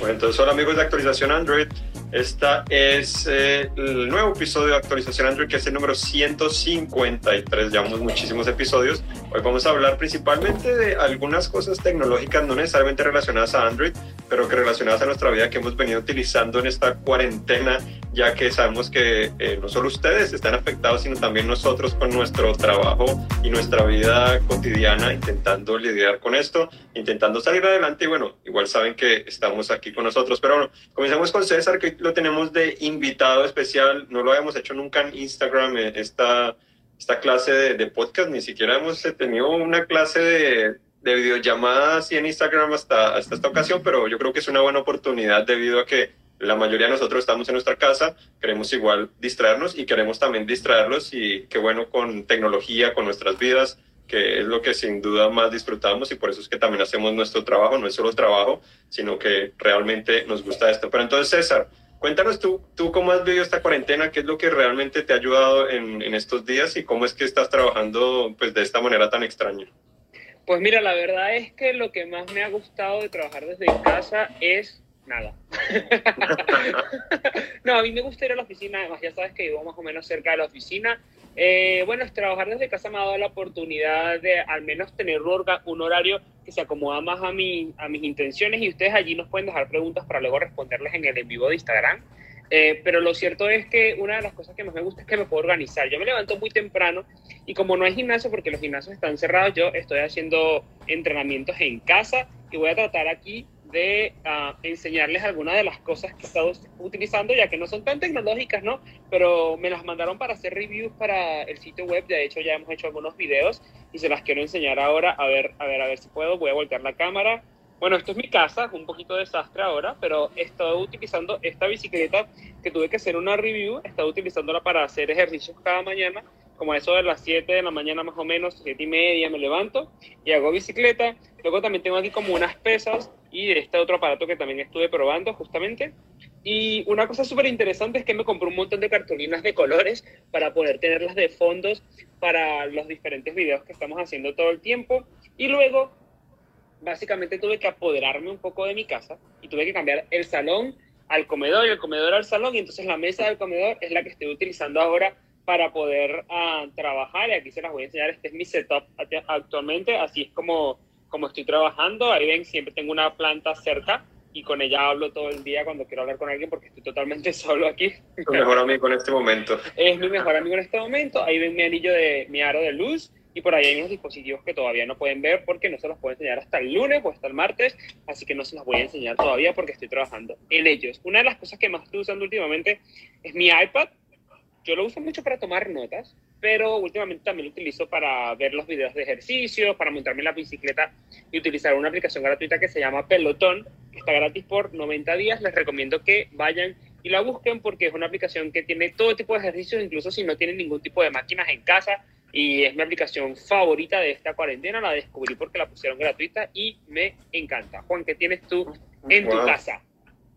Bueno, entonces hola amigos de actualización Android. Esta es eh, el nuevo episodio de actualización Android que es el número 153. Llevamos muchísimos episodios. Hoy vamos a hablar principalmente de algunas cosas tecnológicas no necesariamente relacionadas a Android, pero que relacionadas a nuestra vida que hemos venido utilizando en esta cuarentena, ya que sabemos que eh, no solo ustedes están afectados, sino también nosotros con nuestro trabajo y nuestra vida cotidiana intentando lidiar con esto, intentando salir adelante y bueno, igual saben que estamos aquí con nosotros. Pero bueno, comencemos con César, que lo tenemos de invitado especial. No lo habíamos hecho nunca en Instagram, eh, esta, esta clase de, podcast. Ni siquiera hemos tenido una clase de, de videollamadas y en Instagram hasta, hasta esta ocasión, pero yo creo que es una buena oportunidad debido a que la mayoría de nosotros estamos en nuestra casa, queremos igual distraernos y queremos también distraerlos y qué bueno con tecnología, con nuestras vidas que es lo que sin duda más disfrutamos y por eso es que también hacemos nuestro trabajo, no es solo trabajo, sino que realmente nos gusta esto. Pero entonces, César, cuéntanos tú, tú cómo has vivido esta cuarentena, qué es lo que realmente te ha ayudado en, en estos días y cómo es que estás trabajando pues, de esta manera tan extraña. Pues mira, la verdad es que lo que más me ha gustado de trabajar desde casa es nada. no, a mí me gusta ir a la oficina, además ya sabes que vivo más o menos cerca de la oficina eh, bueno, trabajar desde casa me ha dado la oportunidad de al menos tener un horario que se acomoda más a, mi, a mis intenciones y ustedes allí nos pueden dejar preguntas para luego responderles en el en vivo de Instagram. Eh, pero lo cierto es que una de las cosas que más me gusta es que me puedo organizar. Yo me levanto muy temprano y como no hay gimnasio porque los gimnasios están cerrados, yo estoy haciendo entrenamientos en casa y voy a tratar aquí de uh, enseñarles algunas de las cosas que he estado utilizando, ya que no son tan tecnológicas, ¿no? Pero me las mandaron para hacer reviews para el sitio web, de hecho ya hemos hecho algunos videos y se las quiero enseñar ahora, a ver, a ver, a ver si puedo, voy a voltear la cámara. Bueno, esto es mi casa, un poquito desastre ahora, pero he estado utilizando esta bicicleta que tuve que hacer una review, he estado utilizándola para hacer ejercicios cada mañana como a eso de las 7 de la mañana más o menos, 7 y media me levanto y hago bicicleta. Luego también tengo aquí como unas pesas y este otro aparato que también estuve probando justamente. Y una cosa súper interesante es que me compré un montón de cartulinas de colores para poder tenerlas de fondos para los diferentes videos que estamos haciendo todo el tiempo. Y luego, básicamente tuve que apoderarme un poco de mi casa y tuve que cambiar el salón al comedor y el comedor al salón. Y entonces la mesa del comedor es la que estoy utilizando ahora para poder uh, trabajar. Y aquí se las voy a enseñar. Este es mi setup actualmente. Así es como, como estoy trabajando. Ahí ven, siempre tengo una planta cerca y con ella hablo todo el día cuando quiero hablar con alguien porque estoy totalmente solo aquí. Tu mejor amigo en este momento. Es mi mejor amigo en este momento. Ahí ven mi anillo de mi aro de luz y por ahí hay unos dispositivos que todavía no pueden ver porque no se los puedo enseñar hasta el lunes o hasta el martes, así que no se los voy a enseñar todavía porque estoy trabajando en ellos. Una de las cosas que más estoy usando últimamente es mi iPad yo lo uso mucho para tomar notas, pero últimamente también lo utilizo para ver los videos de ejercicio, para montarme la bicicleta y utilizar una aplicación gratuita que se llama Pelotón, que está gratis por 90 días. Les recomiendo que vayan y la busquen porque es una aplicación que tiene todo tipo de ejercicios, incluso si no tienen ningún tipo de máquinas en casa. Y es mi aplicación favorita de esta cuarentena. La descubrí porque la pusieron gratuita y me encanta. Juan, ¿qué tienes tú en tu casa?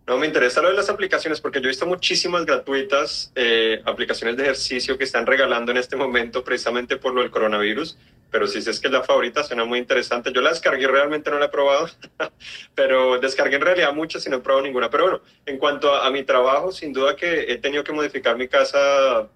No, me interesa lo de las aplicaciones porque yo he visto muchísimas gratuitas, eh, aplicaciones de ejercicio que están regalando en este momento precisamente por lo del coronavirus, pero si es que es la favorita, suena muy interesante. Yo la descargué, realmente no la he probado, pero descargué en realidad muchas y no he probado ninguna. Pero bueno, en cuanto a, mi trabajo, sin duda que he tenido que modificar mi casa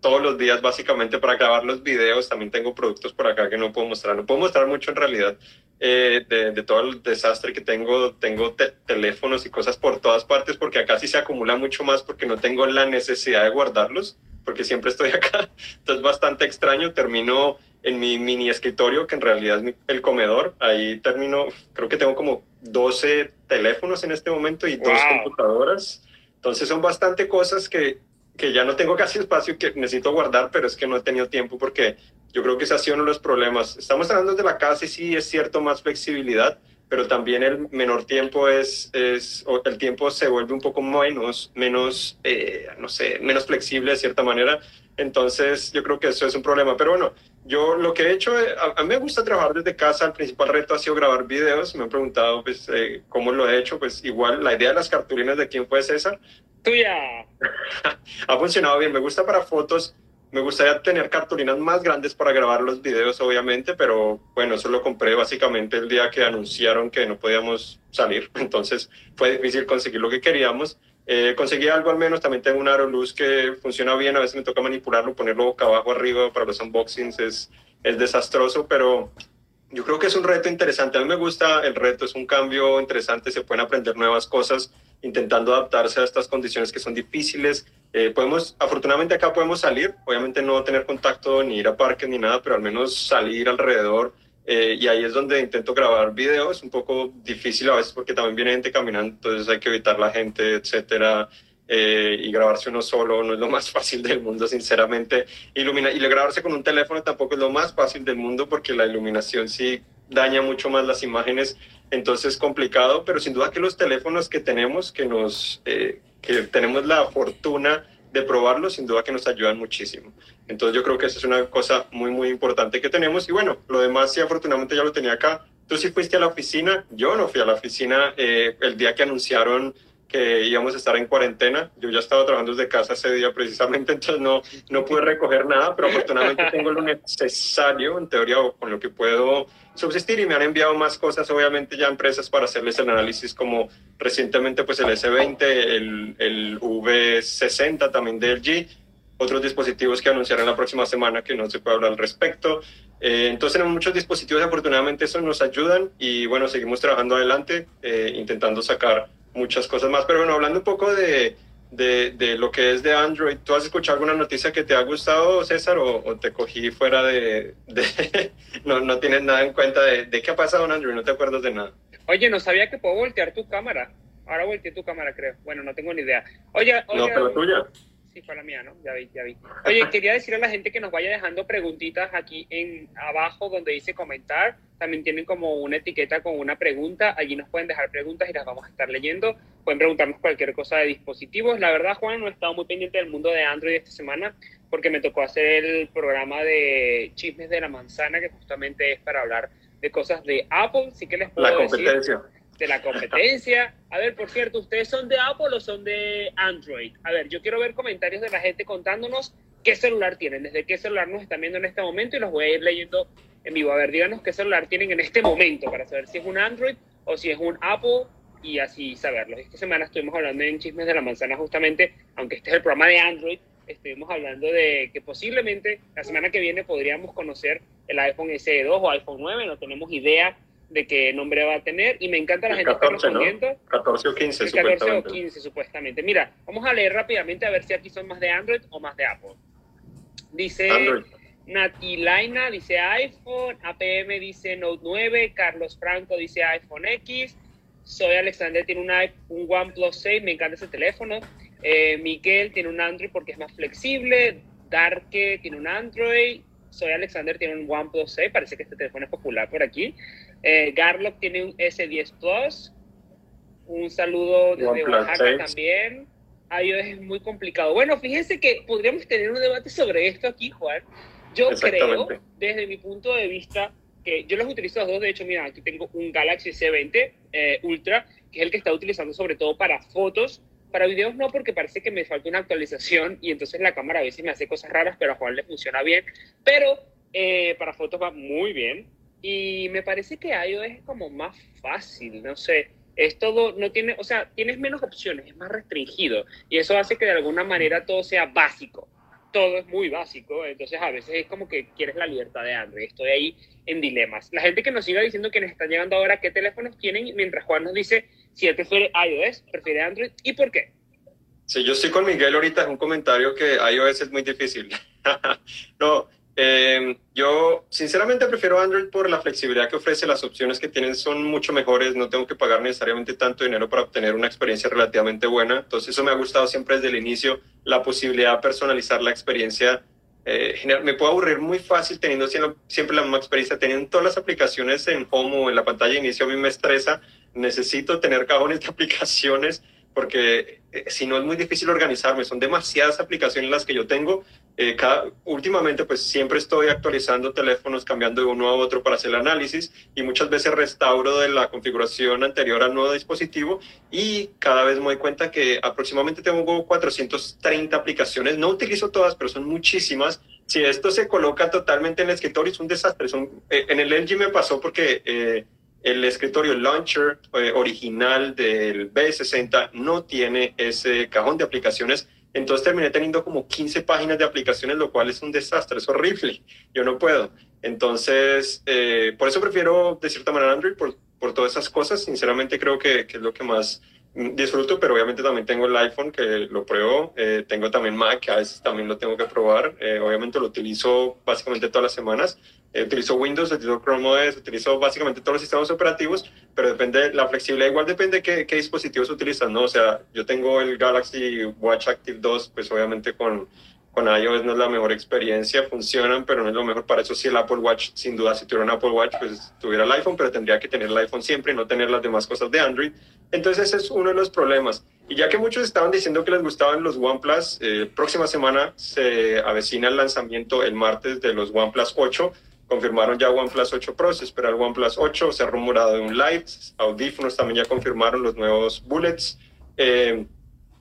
todos los días básicamente para grabar los videos. También tengo productos por acá que no puedo mostrar. No puedo mostrar mucho en realidad eh, de, de, todo el desastre que tengo. Tengo te teléfonos y cosas por todas partes porque acá sí se acumula mucho más porque no tengo la necesidad de guardarlos porque siempre estoy acá. Entonces bastante extraño. Termino en mi mini escritorio que en realidad es el comedor. Ahí termino, creo que tengo como 12 teléfonos en este momento y wow. dos computadoras. Entonces son bastante cosas que que ya no tengo casi espacio que necesito guardar, pero es que no he tenido tiempo porque yo creo que ese ha sido uno de los problemas. Estamos hablando de la casa y sí es cierto más flexibilidad, pero también el menor tiempo es, es el tiempo se vuelve un poco menos, menos, eh, no sé, menos flexible de cierta manera. Entonces yo creo que eso es un problema. Pero bueno, yo lo que he hecho, eh, a, a, mí me gusta trabajar desde casa, el principal reto ha sido grabar videos, me han preguntado pues eh, cómo lo he hecho, pues igual la idea de las cartulinas de quién fue César. Tuya. ha funcionado bien, me gusta para fotos, Me gustaría tener cartulinas más grandes para grabar los videos, obviamente, pero bueno, eso lo compré básicamente el día que anunciaron que no podíamos salir, entonces fue difícil conseguir lo que queríamos. Eh, conseguí algo al menos, también tengo un aro luz que funciona bien, a veces me toca manipularlo, ponerlo boca abajo, arriba para los unboxings, es, es desastroso, pero yo creo que es un reto interesante. A mí me gusta el reto, es un cambio interesante, se pueden aprender nuevas cosas intentando adaptarse a estas condiciones que son difíciles. Eh, podemos, afortunadamente acá podemos salir, obviamente no tener contacto ni ir a parques ni nada, pero al menos salir alrededor. Eh, y ahí es donde intento grabar videos, un poco difícil a veces porque también viene gente caminando, entonces hay que evitar la gente, etcétera. Eh, y grabarse uno solo no es lo más fácil del mundo, sinceramente. Ilumina y grabarse con un teléfono tampoco es lo más fácil del mundo porque la iluminación sí daña mucho más las imágenes, entonces es complicado, pero sin duda que los teléfonos que tenemos, que, nos, eh, que tenemos la fortuna de probarlos, sin duda que nos ayudan muchísimo. Entonces yo creo que eso es una cosa muy, muy importante que tenemos. Y bueno, lo demás sí, afortunadamente ya lo tenía acá. Tú sí fuiste a la oficina, yo no fui a la oficina eh, el día que anunciaron que íbamos a estar en cuarentena. Yo ya estaba trabajando desde casa ese día precisamente, entonces no, no pude recoger nada, pero afortunadamente tengo lo necesario, en teoría, con lo que puedo subsistir y me han enviado más cosas, obviamente ya empresas para hacerles el análisis como recientemente pues el S20, el, el V60 también de LG, otros dispositivos que anunciarán la próxima semana que no se puede hablar al respecto. Eh, entonces tenemos muchos dispositivos, afortunadamente eso nos ayudan y bueno, seguimos trabajando adelante, eh, intentando sacar muchas cosas más. Pero bueno, hablando un poco de, de, de, lo que es de Android, ¿tú has escuchado alguna noticia que te ha gustado, César, o, te cogí fuera de... de no, no tienes nada en cuenta de, qué ha pasado en Android, no te acuerdas de nada? Oye, no sabía que puedo voltear tu cámara. Ahora volteé tu cámara, creo. Bueno, no tengo ni idea. Oye, oye no, pero tuya. Sí, fue la mía, ¿no? Ya vi, ya vi. Oye, quería decir a la gente que nos vaya dejando preguntitas aquí en abajo donde dice comentar. También tienen como una etiqueta con una pregunta. Allí nos pueden dejar preguntas y las vamos a estar leyendo. Pueden preguntarnos cualquier cosa de dispositivos. La verdad, Juan, no he estado muy pendiente del mundo de Android esta semana porque me tocó hacer el programa de Chismes de la Manzana, que justamente es para hablar de cosas de Apple. Sí que les puedo la competencia. Decir de la competencia. A ver, por cierto, ¿ustedes son de Apple o son de Android? A ver, yo quiero ver comentarios de la gente contándonos qué celular tienen, desde qué celular nos están viendo en este momento y los voy a ir leyendo en vivo. A ver, díganos qué celular tienen en este momento para saber si es un Android o si es un Apple y así saberlo. Esta semana estuvimos hablando en Chismes de la Manzana justamente, aunque este es el programa de Android, estuvimos hablando de que posiblemente la semana que viene podríamos conocer el iPhone SE 2 o iPhone 9, no tenemos idea de qué nombre va a tener y me encanta la gente 14, respondiendo. 14 o 15, el 14 o 15 supuestamente. Mira, vamos a leer rápidamente a ver si aquí son más de Android o más de Apple. Dice Android. Natilaina, dice iPhone, APM dice Note 9, Carlos Franco dice iPhone X, Soy Alexander tiene un, un OnePlus 6, me encanta ese teléfono. Eh, Miguel tiene un Android porque es más flexible. Darke tiene un Android. Soy Alexander tiene un OnePlus 6, parece que este teléfono es popular por aquí. Eh, Garlock tiene un S10 Plus. Un saludo desde Oaxaca 6. también. iOS es muy complicado. Bueno, fíjense que podríamos tener un debate sobre esto aquí, Juan. Yo creo, desde mi punto de vista, que yo los utilizo los dos. De hecho, mira, aquí tengo un Galaxy S20 eh, Ultra, que es el que está utilizando sobre todo para fotos. Para videos no, porque parece que me falta una actualización y entonces la cámara a veces me hace cosas raras, pero a Juan le funciona bien. Pero eh, para fotos va muy bien. Y me parece que iOS es como más fácil, no sé. Es todo, no tiene, o sea, tienes menos opciones, es más restringido. Y eso hace que de alguna manera todo sea básico. Todo es muy básico, entonces a veces es como que quieres la libertad de Android. Estoy ahí en dilemas. La gente que nos siga diciendo que nos están llegando ahora qué teléfonos tienen, mientras Juan nos dice si él prefiere iOS, prefiere Android y por qué. Sí, yo estoy con Miguel ahorita en un comentario que iOS es muy difícil. no, eh, yo sinceramente prefiero Android por la flexibilidad que ofrece, las opciones que tienen son mucho mejores, no tengo que pagar necesariamente tanto dinero para obtener una experiencia relativamente buena, entonces eso me ha gustado siempre desde el inicio, la posibilidad de personalizar la experiencia. Eh, me puedo aburrir muy fácil teniendo siempre la misma experiencia, teniendo todas las aplicaciones en home o en la pantalla de inicio a mí me estresa, necesito tener cajones de aplicaciones porque eh, si no es muy difícil organizarme, son demasiadas aplicaciones las que yo tengo, eh, últimamente pues siempre estoy actualizando teléfonos, cambiando de uno a otro para hacer el análisis y muchas veces restauro de la configuración anterior al nuevo dispositivo y cada vez me doy cuenta que aproximadamente tengo 430 aplicaciones, no utilizo todas, pero son muchísimas. Si esto se coloca totalmente en el escritorio es un desastre. Eh, en el LG me pasó porque... Eh, el escritorio launcher original del B60 no tiene ese cajón de aplicaciones entonces terminé teniendo como 15 páginas de aplicaciones, lo cual es un desastre, es horrible. Yo no puedo. Entonces, eh, por eso prefiero de cierta manera Android, por, por todas esas cosas. Sinceramente creo que, que es lo que más disfruto, pero obviamente también tengo el iPhone que lo pruebo, eh, tengo también Mac, que a veces también lo tengo que probar, eh, obviamente lo utilizo básicamente todas las semanas, eh, utilizo Windows, utilizo Chrome OS, utilizo básicamente todos los sistemas operativos, pero depende, la flexibilidad igual depende de qué, qué dispositivos utilizan, ¿no? O sea, yo tengo el Galaxy Watch Active 2, pues obviamente con con iOS no es la mejor experiencia, funcionan, pero no es lo mejor. Para eso sí el Apple Watch, sin duda, si tuviera un Apple Watch, pues tuviera el iPhone, pero tendría que tener el iPhone siempre y no tener las demás cosas de Android. Entonces ese es uno de los problemas. Y ya que muchos estaban diciendo que les gustaban los OnePlus, eh, próxima semana se avecina el lanzamiento el martes de los OnePlus 8. Confirmaron ya OnePlus 8 Pro, se espera el OnePlus 8, se ha rumorado de un Lite, audífonos también ya confirmaron los nuevos Bullets. Eh,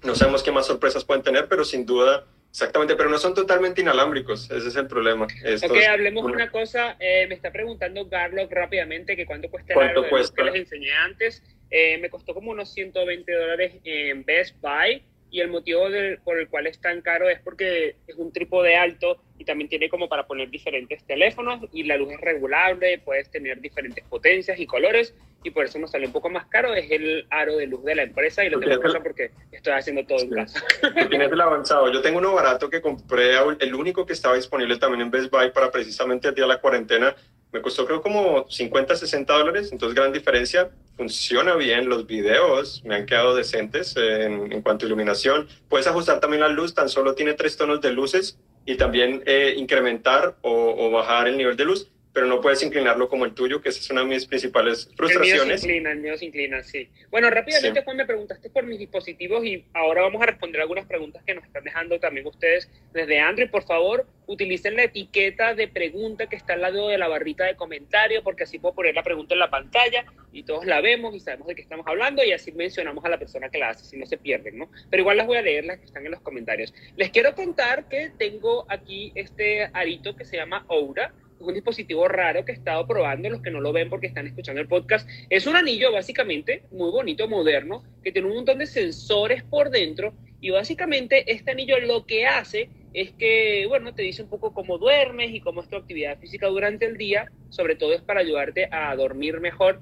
no sabemos qué más sorpresas pueden tener, pero sin duda Exactamente, pero no son totalmente inalámbricos, ese es el problema. ok, hablemos de una cosa, eh, me está preguntando Garlock rápidamente que cuánto cuesta el cuesta? que les enseñé antes, eh, me costó como unos 120 dólares en Best Buy y el motivo por el cual es tan caro es porque es un trípode alto y también tiene como para poner diferentes teléfonos y la luz es regulable, puedes tener diferentes potencias y colores y por eso nos sale un poco más caro, es el aro de luz de la empresa y lo tengo en porque estoy haciendo todo en casa. Tienes el avanzado. Yo tengo uno barato que compré, el único que estaba disponible también en Best Buy para precisamente el día de la cuarentena. Me costó creo como 50, 60 dólares, entonces gran diferencia. Funciona bien, los videos me han quedado decentes en, cuanto a iluminación. Puedes ajustar también la luz, tan solo tiene tres tonos de luces y también eh, incrementar o bajar el nivel de luz pero no puedes inclinarlo como el tuyo, que esa es una de mis principales frustraciones. El mío se inclina, el mío se inclina, sí. Bueno, rápidamente, Juan, me preguntaste por mis dispositivos y ahora vamos a responder algunas preguntas que nos están dejando también ustedes desde Android. Por favor, utilicen la etiqueta de pregunta que está al lado de la barrita de comentario, porque así puedo poner la pregunta en la pantalla y todos la vemos y sabemos de qué estamos hablando y así mencionamos a la persona que la hace, si no se pierden, ¿no? Pero igual las voy a leer, las que están en los comentarios. Les quiero contar que tengo aquí este arito que se llama Oura un dispositivo raro que he estado probando, los que no lo ven porque están escuchando el podcast. Es un anillo básicamente muy bonito, moderno, que tiene un montón de sensores por dentro. Y básicamente este anillo lo que hace es que, bueno, te dice un poco cómo duermes y cómo es tu actividad física durante el día, sobre todo es para ayudarte a dormir mejor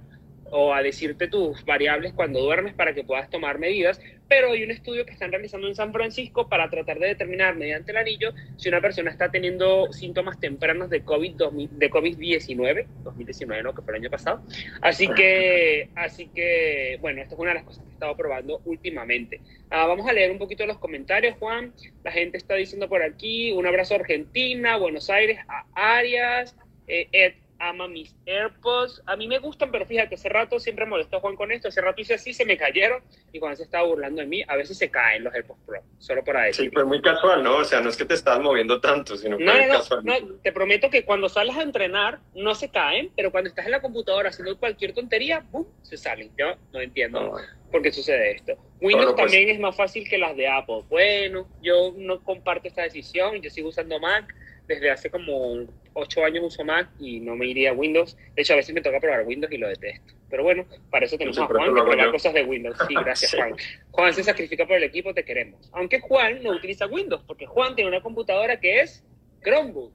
o a decirte tus variables cuando duermes para que puedas tomar medidas, pero hay un estudio que están realizando en San Francisco para tratar de determinar mediante el anillo si una persona está teniendo síntomas tempranos de COVID de COVID-19, 2019 no, que fue el año pasado. Así que así que bueno, esto es una de las cosas que he estado probando últimamente. Ah, vamos a leer un poquito los comentarios, Juan. La gente está diciendo por aquí, un abrazo a Argentina, Buenos Aires, a Arias, eh, Ed ama mis AirPods. A mí me gustan, pero fíjate, hace rato siempre molestó a Juan con esto. Hace rato hice así, se me cayeron y Juan se estaba burlando de mí. A veces se caen los AirPods Pro, solo por ahí. Sí, fue muy casual, ¿no? O sea, no es que te estás moviendo tanto, sino que no, no, casual. No, te prometo que cuando sales a entrenar no se caen, pero cuando estás en la computadora haciendo cualquier tontería, ¡pum! se salen. Yo no entiendo por qué sucede esto. Windows pues también es más fácil que las de Apple. Bueno, yo no comparto esta decisión, yo sigo usando Mac desde hace como ocho años uso Mac y no me iría a Windows. De hecho, a veces me toca probar Windows y lo detesto. Pero bueno, para eso tenemos a Juan que prueba cosas de Windows. Sí, gracias, Juan. Juan se sacrifica por el equipo, te queremos. Aunque Juan no utiliza Windows, porque Juan tiene una computadora que es Chromebook.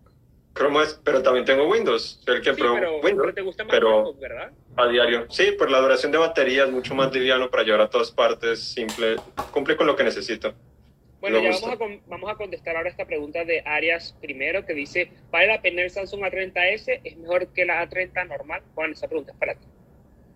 Chrome es, pero también tengo Windows. El que pero, Windows, te gusta más Chromebook, ¿verdad? A diario. Sí, por la duración de batería es mucho más liviano para llevar a todas partes. Simple, cumple con lo que necesito. Bueno, ya vamos a, vamos a contestar ahora esta pregunta de Arias primero, que dice, ¿vale la pena el Samsung A30S? ¿Es mejor que la A30 normal? Juan, esa pregunta es para ti.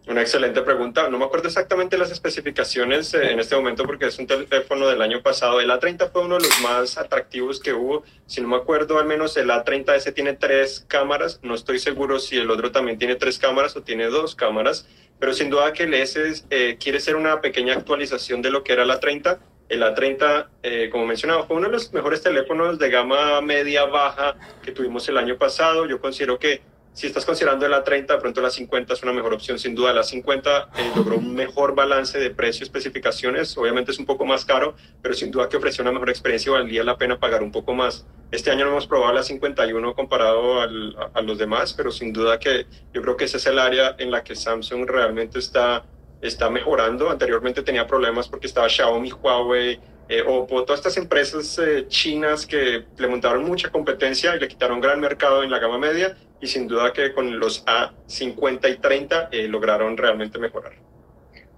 Una excelente pregunta. No me acuerdo exactamente las especificaciones eh, en este momento porque es un teléfono del año pasado. El A30 fue uno de los más atractivos que hubo. Si no me acuerdo, al menos el A30S tiene tres cámaras. No estoy seguro si el otro también tiene tres cámaras o tiene dos cámaras. Pero sin duda que el S eh, quiere ser una pequeña actualización de lo que era la 30 El A30, eh, como mencionaba, fue uno de los mejores teléfonos de gama media-baja que tuvimos el año pasado. Yo considero que si estás considerando el A30, de pronto la 50 es una mejor opción, sin duda. La 50 eh, logró un mejor balance de precio, especificaciones. Obviamente es un poco más caro, pero sin duda que ofreció una mejor experiencia y valía la pena pagar un poco más. Este año no hemos probado la 51 comparado al, a, a los demás, pero sin duda que yo creo que ese es el área en la que Samsung realmente está está mejorando. Anteriormente tenía problemas porque estaba Xiaomi, Huawei, eh, Oppo, todas estas empresas eh, chinas que le montaron mucha competencia y le quitaron gran mercado en la gama media y sin duda que con los A50 y 30 eh, lograron realmente mejorar.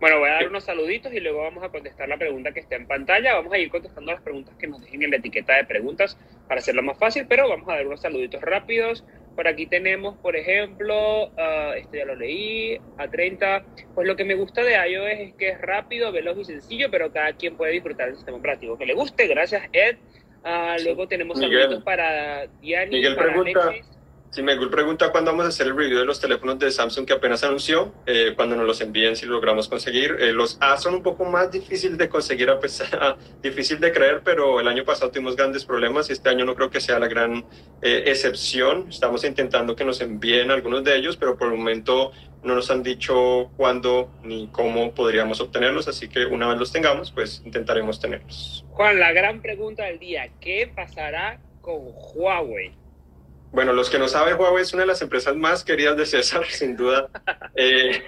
Bueno, voy a dar unos saluditos y luego vamos a contestar la pregunta que está en pantalla. Vamos a ir contestando las preguntas que nos dejen en la etiqueta de preguntas para hacerlo más fácil, pero vamos a dar unos saluditos rápidos. Por aquí tenemos, por ejemplo, uh, este ya lo leí, a 30. Pues lo que me gusta de iOS es que es rápido, veloz y sencillo, pero cada quien puede disfrutar del sistema operativo que le guste. Gracias, Ed. Uh, sí. Luego tenemos saluditos para Diani, Miguel para pregunta, Alexis. Si me pregunta cuándo vamos a hacer el review de los teléfonos de Samsung que apenas anunció, eh, cuando nos los envíen, si lo logramos conseguir. Eh, los A son un poco más difícil de conseguir, a pesar, difícil de creer, pero el año pasado tuvimos grandes problemas y este año no creo que sea la gran eh, excepción. Estamos intentando que nos envíen algunos de ellos, pero por el momento no nos han dicho cuándo ni cómo podríamos obtenerlos, así que una vez los tengamos, pues intentaremos tenerlos. Juan, la gran pregunta del día, ¿qué pasará con Huawei? Bueno, los que no saben, Huawei es una de las empresas más queridas de César, sin duda. Eh,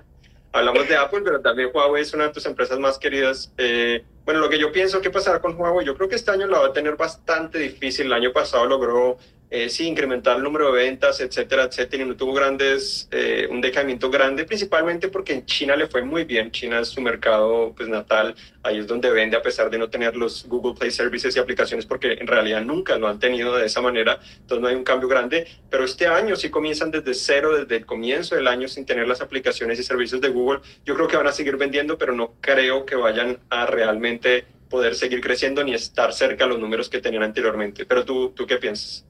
hablamos de Apple, pero también Huawei es una de tus empresas más queridas. Eh, bueno, lo que yo pienso que pasará con Huawei, yo creo que este año la va a tener bastante difícil. El año pasado logró, eh, sí, incrementar el número de ventas, etcétera, etcétera, y no tuvo grandes, eh, un decaimiento grande, principalmente porque en China le fue muy bien. China es su mercado pues, natal, ahí es donde vende a pesar de no tener los Google Play Services y aplicaciones, porque en realidad nunca lo han tenido de esa manera, entonces no hay un cambio grande. Pero este año sí comienzan desde cero, desde el comienzo del año, sin tener las aplicaciones y servicios de Google. Yo creo que van a seguir vendiendo, pero no creo que vayan a realmente poder seguir creciendo ni estar cerca a los números que tenían anteriormente. Pero tú, ¿tú qué piensas?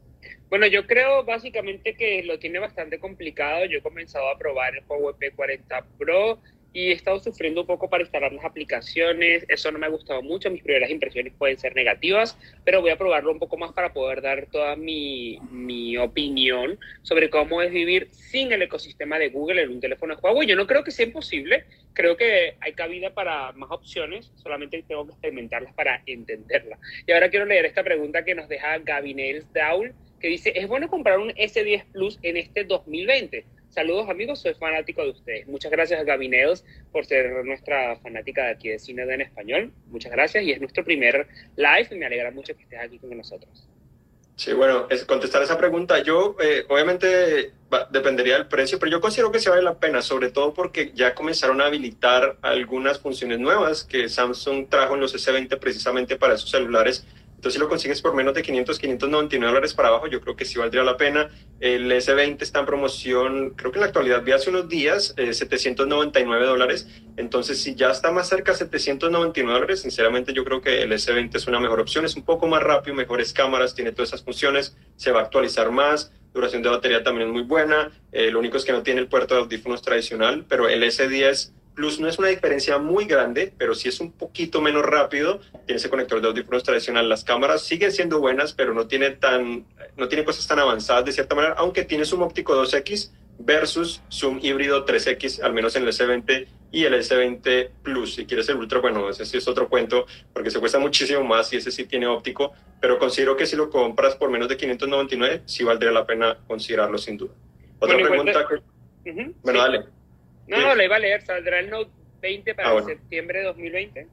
Bueno, yo creo básicamente que lo tiene bastante complicado. Yo he comenzado a probar el Huawei P40 Pro y he estado sufriendo un poco para instalar las aplicaciones. Eso no me ha gustado mucho. Mis primeras impresiones pueden ser negativas, pero voy a probarlo un poco más para poder dar toda mi, mi opinión sobre cómo es vivir sin el ecosistema de Google en un teléfono de Huawei. Yo no creo que sea imposible. Creo que hay cabida para más opciones. Solamente tengo que experimentarlas para entenderlas. Y ahora quiero leer esta pregunta que nos deja Gabinels Daul, que dice, ¿es bueno comprar un S10 Plus en este 2020? Saludos amigos, soy fanático de ustedes. Muchas gracias a Gabineos por ser nuestra fanática de aquí de Cine en Español. Muchas gracias y es nuestro primer live y me alegra mucho que estés aquí con nosotros. Sí, bueno, es contestar esa pregunta, yo eh, obviamente va, dependería del precio, pero yo considero que se vale la pena, sobre todo porque ya comenzaron a habilitar algunas funciones nuevas que Samsung trajo en los S20 precisamente para esos celulares entonces, si lo consigues por menos de 500, 599 dólares para abajo, yo creo que sí valdría la pena. El S20 está en promoción, creo que en la actualidad vi hace unos días, eh, 799 dólares. Entonces, si ya está más cerca de 799 dólares, sinceramente yo creo que el S20 es una mejor opción. Es un poco más rápido, mejores cámaras, tiene todas esas funciones, se va a actualizar más. Duración de batería también es muy buena. Eh, lo único es que no tiene el puerto de audífonos tradicional, pero el S10 Plus no es una diferencia muy grande, pero sí es un poquito menos rápido. Tiene ese conector de audífonos tradicional. Las cámaras siguen siendo buenas, pero no tiene, tan, no tiene cosas tan avanzadas de cierta manera, aunque tiene zoom óptico 2X versus zoom híbrido 3X, al menos en el S20 y el S20 Plus. Si quieres el Ultra, bueno, ese sí es otro cuento, porque se cuesta muchísimo más y ese sí tiene óptico, pero considero que si lo compras por menos de 599, sí valdría la pena considerarlo sin duda. Otra Bueno, pregunta. cuenta- que- Ujú, Bueno, sí. dale. No, no, le iba a leer. Saldrá el Note 20 para Ah, bueno. septiembre de 2020.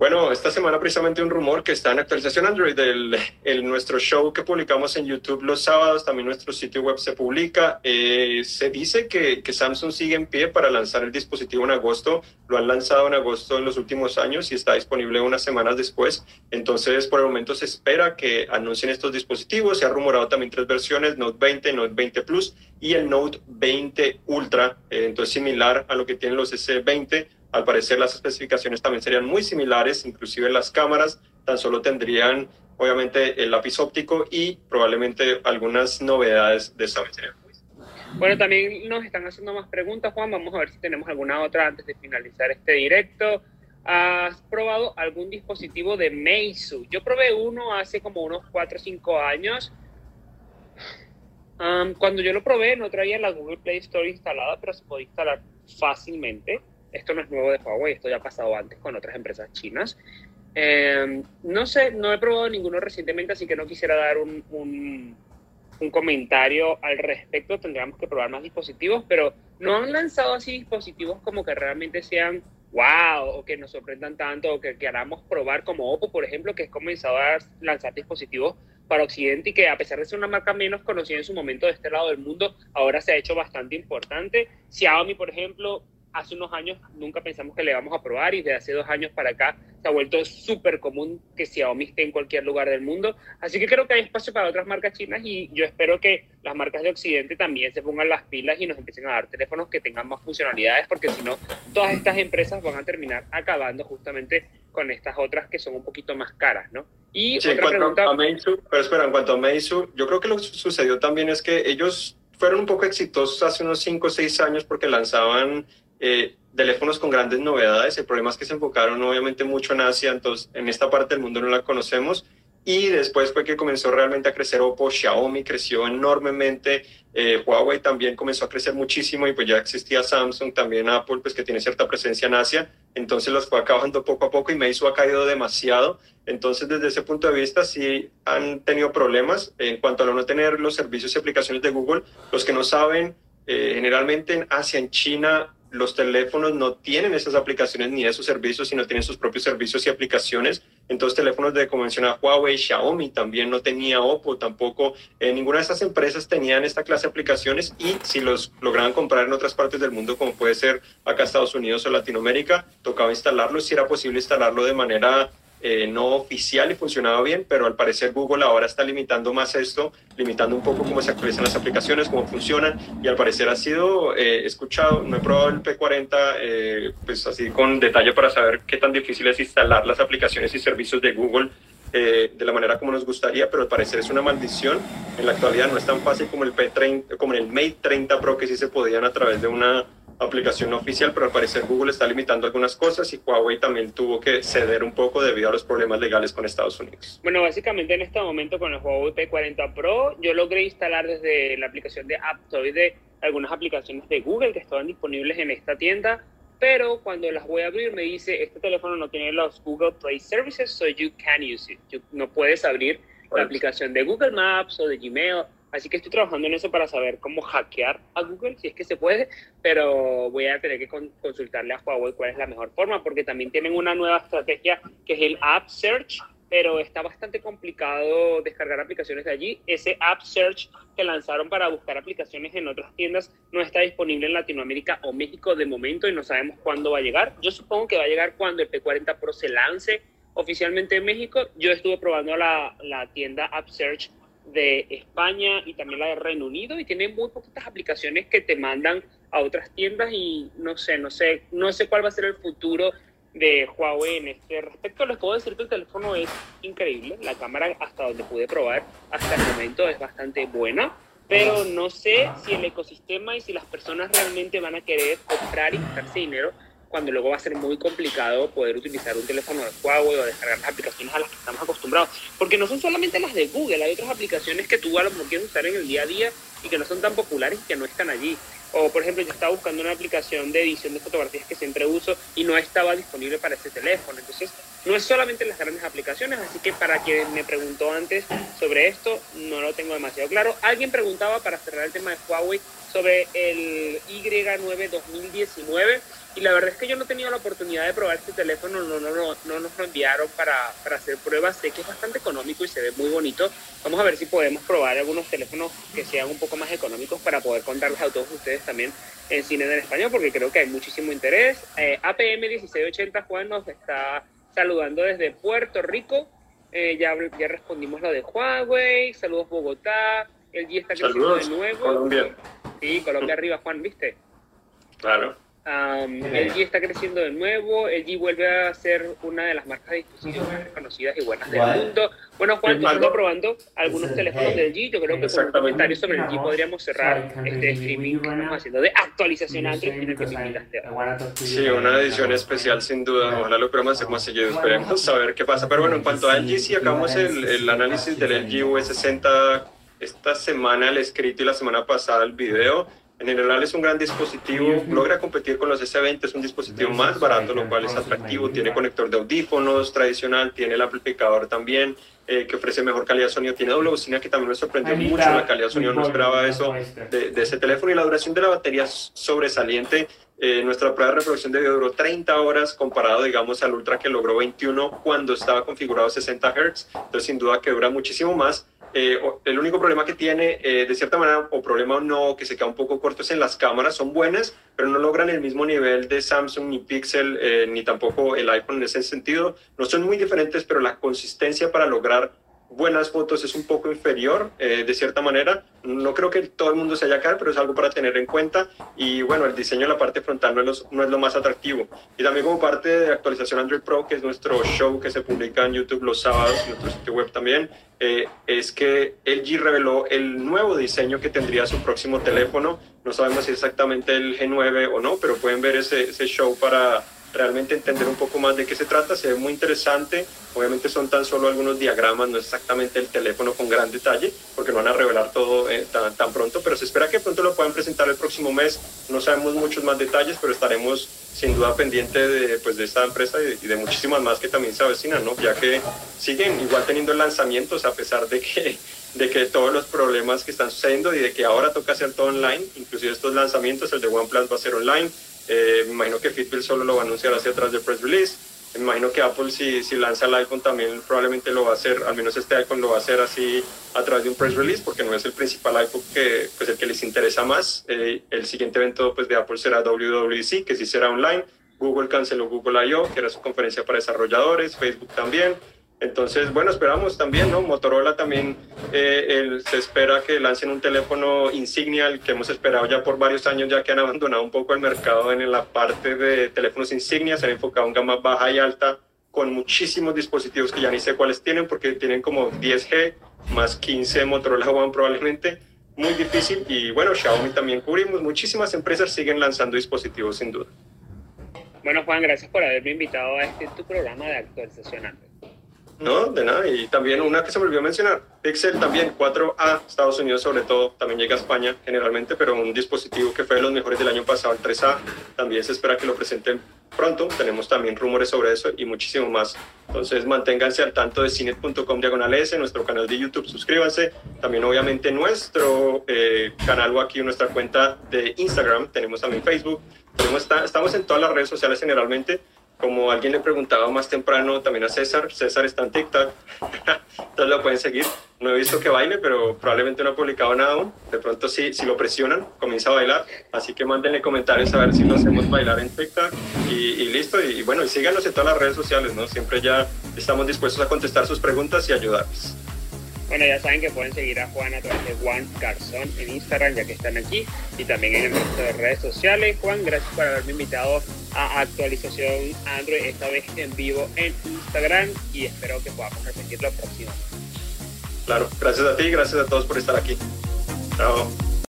Bueno, esta semana precisamente un rumor que está en actualización Android, el, el- nuestro show que publicamos en YouTube los sábados, también nuestro sitio web se publica. Eh, se dice que, que Samsung sigue en pie para lanzar el dispositivo en agosto. Lo han lanzado en agosto en los últimos años y está disponible unas semanas después. Entonces, por el momento se espera que anuncien estos dispositivos. Se ha rumorado también tres versiones, Note 20, Note 20 Plus y el Note 20 Ultra. Eh, entonces, similar a lo que tienen los S20. Al parecer las especificaciones también serían muy similares, inclusive las cámaras tan solo tendrían obviamente el lápiz óptico y probablemente algunas novedades de esta vez. Bueno, también nos están haciendo más preguntas, Juan. Vamos a ver si tenemos alguna otra antes de finalizar este directo. ¿Has probado algún dispositivo de Meizu? Yo probé uno hace como unos 4 o 5 años. cuando yo lo probé no traía la Google Play Store instalada, pero se podía instalar fácilmente. Esto no es nuevo de Huawei, esto ya ha pasado antes con otras empresas chinas. Em, no sé, no he probado ninguno recientemente, así que no quisiera dar un, un, un, comentario al respecto. Tendríamos que probar más dispositivos, pero no han lanzado así dispositivos como que realmente sean wow, o que nos sorprendan tanto, o que queramos probar como Oppo, por ejemplo, que es comenzado a lanzar dispositivos para Occidente y que a pesar de ser una marca menos conocida en su momento de este lado del mundo, ahora se ha hecho bastante importante. Xiaomi, por ejemplo, hace unos años nunca pensamos que le íbamos a probar y desde hace dos años para acá se ha vuelto súper común que Xiaomi esté en cualquier lugar del mundo. Así que creo que hay espacio para otras marcas chinas y yo espero que las marcas de Occidente también se pongan las pilas y nos empiecen a dar teléfonos que tengan más funcionalidades porque si no, todas estas empresas van a terminar acabando justamente con estas otras que son un poquito más caras, ¿no? Y otra pregunta... A Meizu, pero espera, en cuanto a Meizu, yo creo que lo que sucedió también es que ellos fueron un poco exitosos hace unos 5 o 6 años porque lanzaban eh, teléfonos con grandes novedades. El problema es que se enfocaron obviamente mucho en Asia, entonces en esta parte del mundo no la conocemos. Y después fue que comenzó realmente a crecer Oppo, Xiaomi creció enormemente, eh, Huawei también comenzó a crecer muchísimo y pues ya existía Samsung, también Apple, pues que tiene cierta presencia en Asia, entonces los fue acabando poco a poco y Meizu ha caído demasiado. Entonces desde ese punto de vista sí han tenido problemas en cuanto a no tener los servicios y aplicaciones de Google. Los que no saben, eh, generalmente en Asia, en China, los teléfonos no tienen esas aplicaciones ni esos servicios, sino tienen sus propios servicios y aplicaciones. Entonces, teléfonos de, como mencionaba Huawei, Xiaomi también no tenía, Oppo tampoco, eh, ninguna de estas empresas tenían esta clase de aplicaciones y si los lograban comprar en otras partes del mundo, como puede ser acá Estados Unidos o Latinoamérica, tocaba instalarlo, si era posible instalarlo de manera eh, no oficial y funcionaba bien, pero al parecer Google ahora está limitando más esto, limitando un poco cómo se actualizan las aplicaciones, cómo funcionan, y al parecer ha sido eh, escuchado, no he probado el P40, eh, pues así con detalle para saber qué tan difícil es instalar las aplicaciones y servicios de Google de la manera como nos gustaría, pero al parecer es una maldición. En la actualidad no es tan fácil como el P30, como el Mate 30 Pro, que sí se podían a través de una aplicación oficial, pero al parecer Google está limitando algunas cosas y Huawei también tuvo que ceder un poco debido a los problemas legales con Estados Unidos. Bueno, básicamente en este momento con el Huawei P40 Pro yo logré instalar desde la aplicación de de algunas aplicaciones de Google que estaban disponibles en esta tienda, pero cuando las voy a abrir me dice este teléfono no tiene los Google Play Services, so you can use it. no puedes abrir la aplicación de Google Maps o de Gmail Así que estoy trabajando en eso para saber cómo hackear a Google, si es que se puede, pero voy a tener que consultarle a Huawei cuál es la mejor forma, porque también tienen una nueva estrategia que es el App Search, pero está bastante complicado descargar aplicaciones de allí. Ese App Search que lanzaron para buscar aplicaciones en otras tiendas no está disponible en Latinoamérica o México de momento y no sabemos cuándo va a llegar. Yo supongo que va a llegar cuando el P40 Pro se lance oficialmente en México. Yo estuve probando la, la tienda App Search de España y también la de Reino Unido y tiene muy poquitas aplicaciones que te mandan a otras tiendas y no sé, no sé, no sé cuál va a ser el futuro de Huawei en este respecto. Les puedo decir que el teléfono es increíble, la cámara hasta donde pude probar hasta el momento es bastante buena, pero no sé si el ecosistema y si las personas realmente van a querer comprar y gastarse dinero cuando luego va a ser muy complicado poder utilizar un teléfono de Huawei o descargar las aplicaciones a las que estamos acostumbrados. Porque no son solamente las de Google, hay otras aplicaciones que tú a lo mejor quieres usar en el día a día y que no son tan populares y que no están allí. O, por ejemplo, yo estaba buscando una aplicación de edición de fotografías que siempre uso y no estaba disponible para ese teléfono. Entonces, no es solamente las grandes aplicaciones, así que para quien me preguntó antes sobre esto, no lo tengo demasiado claro. Alguien preguntaba, para cerrar el tema de Huawei, sobre el Y9 2019 y la verdad es que yo no he tenido la oportunidad de probar este teléfono, no, no, no, no nos lo enviaron para, para, hacer pruebas, sé que es bastante económico y se ve muy bonito. Vamos a ver si podemos probar algunos teléfonos que sean un poco más económicos para poder contarles a todos ustedes también en cine en español, porque creo que hay muchísimo interés. Eh, APM 1680 Juan nos está saludando desde Puerto Rico. Eh, ya, ya respondimos lo de Huawei, saludos Bogotá, el día está creciendo de nuevo. Colombia. Sí, Colombia arriba, Juan, ¿viste? Claro. LG está creciendo de nuevo, LG vuelve a ser una de las marcas de dispositivos más reconocidas y buenas del mundo. Bueno, Juan, estamos probando algunos teléfonos de LG. Yo creo que con un comentario sobre LG podríamos cerrar este streaming que estamos haciendo de actualización Android en el que Sí, una edición especial sin duda. Ojalá lo podamos hacer más seguido. Esperemos saber qué pasa. Pero bueno, en cuanto a LG, sí acabamos el, el análisis del LG V60 esta semana el escrito y la semana pasada el video. En general es un gran dispositivo, logra competir con los S20, es un dispositivo más barato, lo cual es atractivo, tiene conector de audífonos tradicional, tiene el amplificador también, eh, que ofrece mejor calidad de sonido, tiene doble bocina que también me sorprendió mucho la calidad de sonido, no esperaba eso de, ese teléfono y la duración de la batería es sobresaliente. Eh, nuestra prueba de reproducción de video duró 30 horas comparado, digamos, al Ultra que logró 21 cuando estaba configurado 60 Hz, entonces sin duda que dura muchísimo más. Eh, el único problema que tiene, eh, de cierta manera, o problema o no, que se queda un poco corto es en las cámaras, son buenas, pero no logran el mismo nivel de Samsung ni Pixel, eh, ni tampoco el iPhone en ese sentido. No son muy diferentes, pero la consistencia para lograr buenas fotos es un poco inferior, eh, de cierta manera. No creo que todo el mundo se haya caer, pero es algo para tener en cuenta. Y bueno, el diseño de la parte frontal no es, no es lo más atractivo. Y también como parte de actualización Android Pro, que es nuestro show que se publica en YouTube los sábados, en nuestro sitio web también, eh, es que LG reveló el nuevo diseño que tendría su próximo teléfono. No sabemos si exactamente el G9 o no, pero pueden ver ese, ese show para realmente entender un poco más de qué se trata. Se ve muy interesante. Obviamente son tan solo algunos diagramas, no exactamente el teléfono con gran detalle, porque no van a revelar todo eh, tan, pronto, pero se espera que pronto lo puedan presentar el próximo mes. No sabemos muchos más detalles, pero estaremos sin duda pendientes de, pues, de esta empresa y de, muchísimas más que también se avecinan, ¿no? ya que siguen igual teniendo lanzamientos a pesar de que de que todos los problemas que están sucediendo y de que ahora toca hacer todo online, inclusive estos lanzamientos, el de OnePlus va a ser online, eh, me imagino que Fitbit solo lo va a anunciar hacia atrás del press release. Me imagino que Apple si, si lanza el iPhone también probablemente lo va a hacer, al menos este iPhone lo va a hacer así a través de un press release porque no es el principal iPhone que, pues el que les interesa más. Eh, el siguiente evento pues, de Apple será WWDC, que sí será online. Google canceló Google I.O., que era su conferencia para desarrolladores, Facebook también. Entonces, bueno, esperamos también, ¿no? Motorola también eh, se espera que lancen un teléfono insignia, el que hemos esperado ya por varios años, ya que han abandonado un poco el mercado en la parte de teléfonos insignia, se han enfocado en gama baja y alta, con muchísimos dispositivos que ya ni sé cuáles tienen, porque tienen como 10G más 15 Motorola One probablemente, muy difícil. Y bueno, Xiaomi también cubrimos, muchísimas empresas siguen lanzando dispositivos sin duda. Bueno, Juan, gracias por haberme invitado a este tu programa de actualización antes. No, de nada. Y también una que se me olvidó mencionar, Pixel también, 4A, Estados Unidos sobre todo, también llega a España generalmente, pero un dispositivo que fue de los mejores del año pasado, el 3A, también se espera que lo presenten pronto. Tenemos también rumores sobre eso y muchísimo más. Entonces manténganse al tanto de cinet.com diagonal S, nuestro canal de YouTube, suscríbanse. También obviamente nuestro eh, canal o aquí nuestra cuenta de Instagram, tenemos también Facebook, tenemos, estamos en todas las redes sociales generalmente como alguien le preguntaba más temprano también a César, César está en TikTok, entonces lo pueden seguir. No he visto que baile, pero probablemente no ha publicado nada aún. De pronto sí, si lo presionan, comienza a bailar. Así que mándenle comentarios a ver si lo hacemos bailar en TikTok y, listo. Y, bueno, y síganos en todas las redes sociales, ¿no? Siempre ya estamos dispuestos a contestar sus preguntas y ayudarles. Bueno, ya saben que pueden seguir a Juan a través de Juan Garzón en Instagram, ya que están aquí, y también en el resto de redes sociales. Juan, gracias por haberme invitado a actualización Android, esta vez en vivo en Instagram, y espero que podamos repetirlo próximo. Claro, gracias a ti y gracias a todos por estar aquí. Chao.